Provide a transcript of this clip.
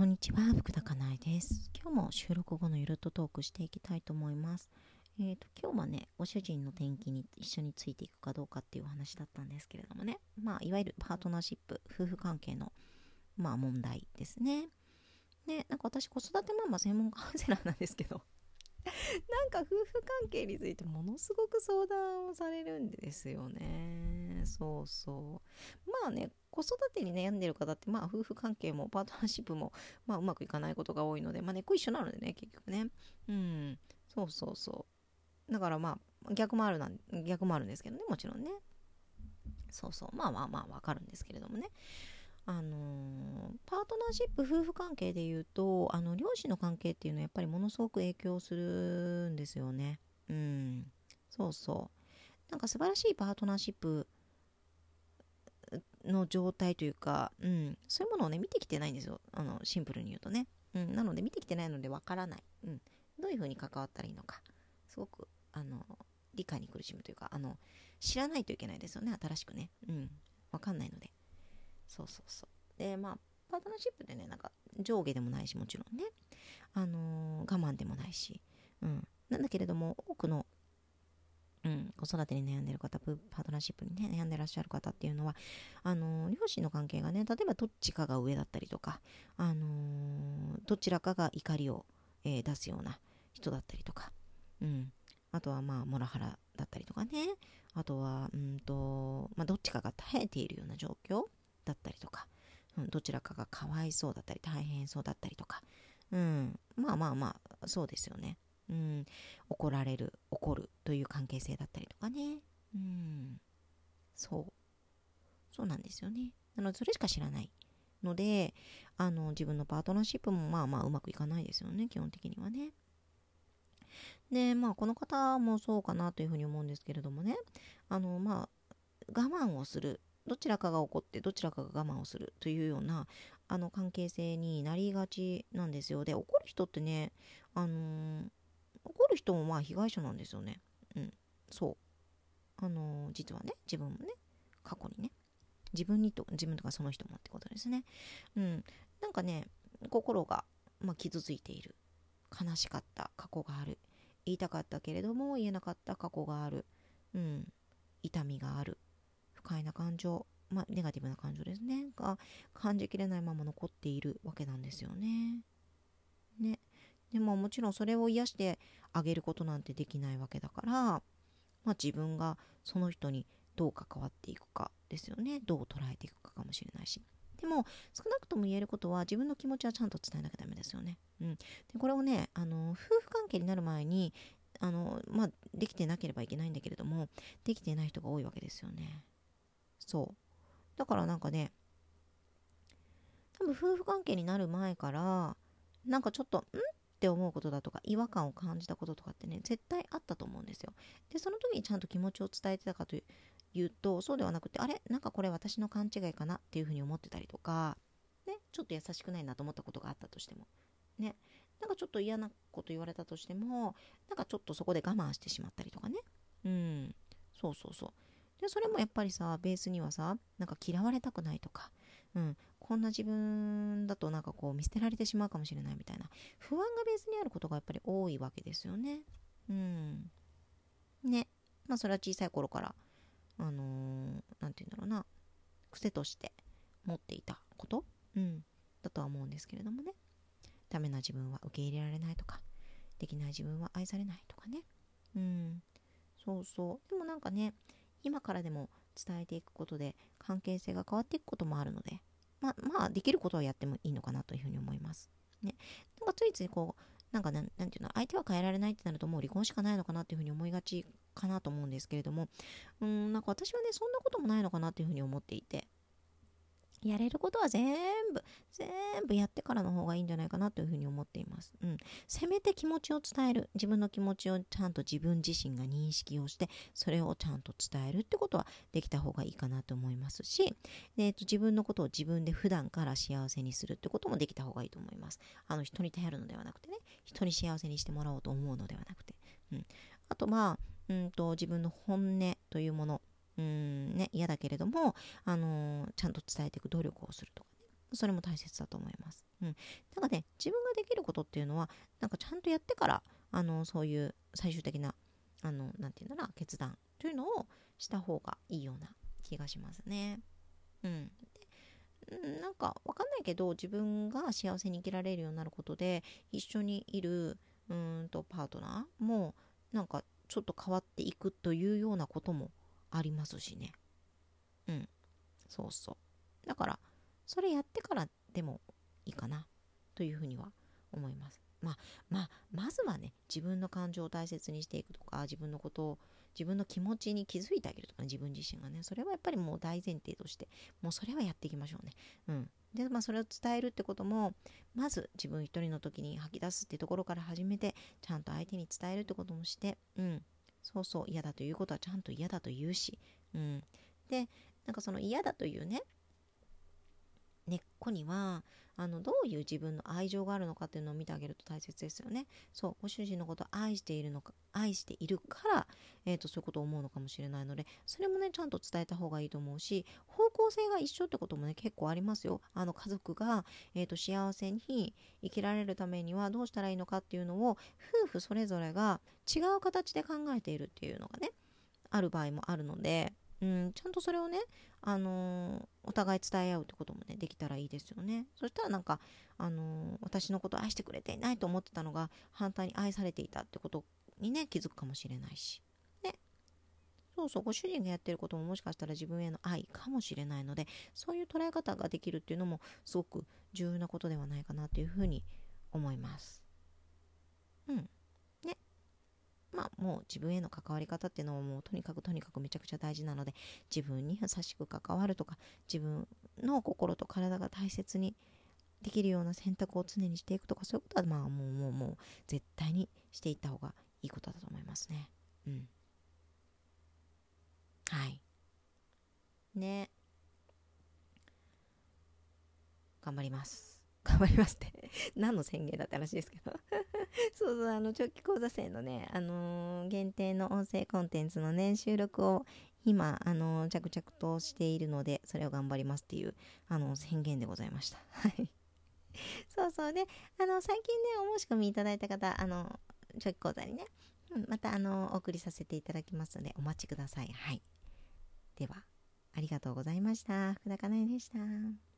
こんにちは、福田かなえです。今日も収録後のゆるっとトークしていきたいと思います。えっ、ー、と、今日はね、ご主人の転勤に一緒についていくかどうかっていうお話だったんですけれどもね、まあ、いわゆるパートナーシップ、夫婦関係の、まあ、問題ですね。で、なんか私、子育てママ専門カウンセラーなんですけど、なんか夫婦関係についてものすごく相談をされるんですよね。そうそう。まあね、子育てに悩んでる方って、まあ夫婦関係もパートナーシップも、まあうまくいかないことが多いので、まあ根っこ一緒なのでね、結局ね。うん。そうそうそう。だからまあ逆もあるなん、逆もあるんですけどね、もちろんね。そうそう。まあまあまあわかるんですけれどもね。あのー、パートナーシップ夫婦関係でいうとあの両親の関係っていうのはやっぱりものすごく影響するんですよね。うん、そうそうなんか素晴らしいパートナーシップの状態というか、うん、そういうものをね見てきてないんですよ。あのシンプルに言うとね、うん、なので見てきてないのでわからない、うん、どういうふうに関わったらいいのか。すごくあの理解に苦しむというかあの知らないといけないですよね。新しくね、うん、わかんないので。そうそうそう。で、まあ、パートナーシップでね、なんか上下でもないし、もちろんね、あのー、我慢でもないし、うん。なんだけれども、多くの、ん、子育てに悩んでる方、パートナーシップにね、悩んでらっしゃる方っていうのは、あのー、両親の関係がね、例えばどっちかが上だったりとか、あのー、どちらかが怒りを、えー、出すような人だったりとか、うん。あとはまあ、モラハラだったりとかね。あとは、うんと、まあ、どっちかが耐えているような状況。だったりとか、うん、どちらかがかわいそうだったり大変そうだったりとか、うん、まあまあまあそうですよね、うん、怒られる怒るという関係性だったりとかね、うん、そう。そうなんですよね。なのでそれしか知らないのであの自分のパートナーシップもまあまあうまくいかないですよね。基本的にはね。でまあこの方もそうかなというふうに思うんですけれどもね。あのまあ我慢をする。どちらかが怒ってどちらかが我慢をするというようなあの関係性になりがちなんですよ。で怒る人ってねあのー、る人もまあ被害者なんですよね。うん。そう。あのー、実はね自分もね過去にね自分にと自分とかその人もってことですね。うん。なんかね心が、まあ、傷ついている。悲しかった。過去がある。言いたかったけれども言えなかった。過去がある。うん。痛みがある。不快な感情、まあ、ネガティブな感情ですね、が感じきれないまま残っているわけなんですよね。ね。でももちろんそれを癒してあげることなんてできないわけだから、まあ、自分がその人にどう関わっていくかですよね。どう捉えていくかかもしれないし。でも少なくとも言えることは自分の気持ちはちゃんと伝えなきゃダメですよね。うん、でこれをねあの夫婦関係になる前にあの、まあ、できてなければいけないんだけれどもできてない人が多いわけですよね。そう。だからなんかね、多分夫婦関係になる前から、なんかちょっと、ん？って思うことだとか、違和感を感じたこととかってね、絶対あったと思うんですよ。で、その時にちゃんと気持ちを伝えてたかというと、そうではなくて、あれ？なんかこれ私の勘違いかな？っていうふうに思ってたりとか、ね、ちょっと優しくないなと思ったことがあったとしても、ね、なんかちょっと嫌なこと言われたとしても、なんかちょっとそこで我慢してしまったりとかね。うん。そうそうそう。でそれもやっぱりさベースにはさなんか嫌われたくないとか、うん、こんな自分だとなんかこう見捨てられてしまうかもしれないみたいな不安がベースにあることがやっぱり多いわけですよね。うん。ね。まあそれは小さい頃からあのー、なんて言うんだろうな癖として持っていたこと、うん、だとは思うんですけれどもね。ダメな自分は受け入れられないとかできない自分は愛されないとかね。うん。そうそう。でもなんかね、今からでも伝えていくことで関係性が変わっていくこともあるので、ま、まあ、できることはやってもいいのかなというふうに思います。ね。なんかついついこう、なんかな、ていうの、相手は変えられないってなるともう離婚しかないのかなっていうふうに思いがちかなと思うんですけれども、うん、なんか私はね、そんなこともないのかなっていうふうに思っていて、やれることは全部、全部やってからの方がいいんじゃないかなというふうに思っています。うん。せめて気持ちを伝える。自分の気持ちをちゃんと自分自身が認識をして、それをちゃんと伝えるってことはできた方がいいかなと思いますし、えーと、自分のことを自分で普段から幸せにするってこともできた方がいいと思います。あの、人に頼るのではなくてね、人に幸せにしてもらおうと思うのではなくて。うん。あと、まあ、うんと、自分の本音というもの、うんね、嫌だけれども、あのー、ちゃんと伝えていく努力をするとかね。それも大切だと思います。うん。だからね、自分ができることっていうのは、なんかちゃんとやってから、あの、そういう最終的な、あの、なんていうんだろう、決断というのをした方がいいような気がしますね。うん。でなんかわかんないけど自分が幸せに生きられるようになることで一緒にいるうんとパートナーもなんかちょっと変わっていくというようなこともありますしね。うん。そうそう。だから、それやってからでもいいかなというふうには思います。まあ、まあ、まずはね、自分の感情を大切にしていくとか、自分のことを、自分の気持ちに気づいてあげるとか、自分自身がね、それはやっぱりもう大前提として、もうそれはやっていきましょうね。うん。で、まあ、それを伝えるってことも、まず自分一人の時に吐き出すってところから始めて、ちゃんと相手に伝えるってこともして、うん。そうそう、嫌だということはちゃんと嫌だと言うし、うん。で、なんかその嫌だというね、根っこにはあのどういう自分の愛情があるのかっていうのを見てあげると大切ですよね。そうご主人のことを愛しているのか愛しているから、えーと、そういうことを思うのかもしれないのでそれもねちゃんと伝えた方がいいと思うし方向性が一緒ってこともね結構ありますよ。あの家族が、えーと、幸せに生きられるためにはどうしたらいいのかっていうのを夫婦それぞれが違う形で考えているっていうのがねある場合もあるのでうん、ちゃんとそれをね、あのー、お互い伝え合うってこともね、できたらいいですよね。そしたらなんか、あのー、私のこと愛してくれていないと思ってたのが、反対に愛されていたってことにね、気づくかもしれないし。ね。そうそう、ご主人がやってることももしかしたら自分への愛かもしれないので、そういう捉え方ができるっていうのも、すごく重要なことではないかなというふうに思います。うん。まあもう自分への関わり方っていうのはもうとにかくとにかくめちゃくちゃ大事なので自分に優しく関わるとか自分の心と体が大切にできるような選択を常にしていくとかそういうことはまあもうもうもう絶対にしていった方がいいことだと思いますね。うん。はい。ね。頑張ります。頑張りますって 何の宣言だって話ですけど そうそう、あの、長期講座生のね、あのー、限定の音声コンテンツのね、収録を今、あのー、着々としているので、それを頑張りますっていう、あの、宣言でございました。はい。そうそう。で、あの、最近ね、お申し込みいただいた方、あの、長期講座にね、うん、また、あの、お送りさせていただきますので、お待ちください。はい。では、ありがとうございました。福田かなえでした。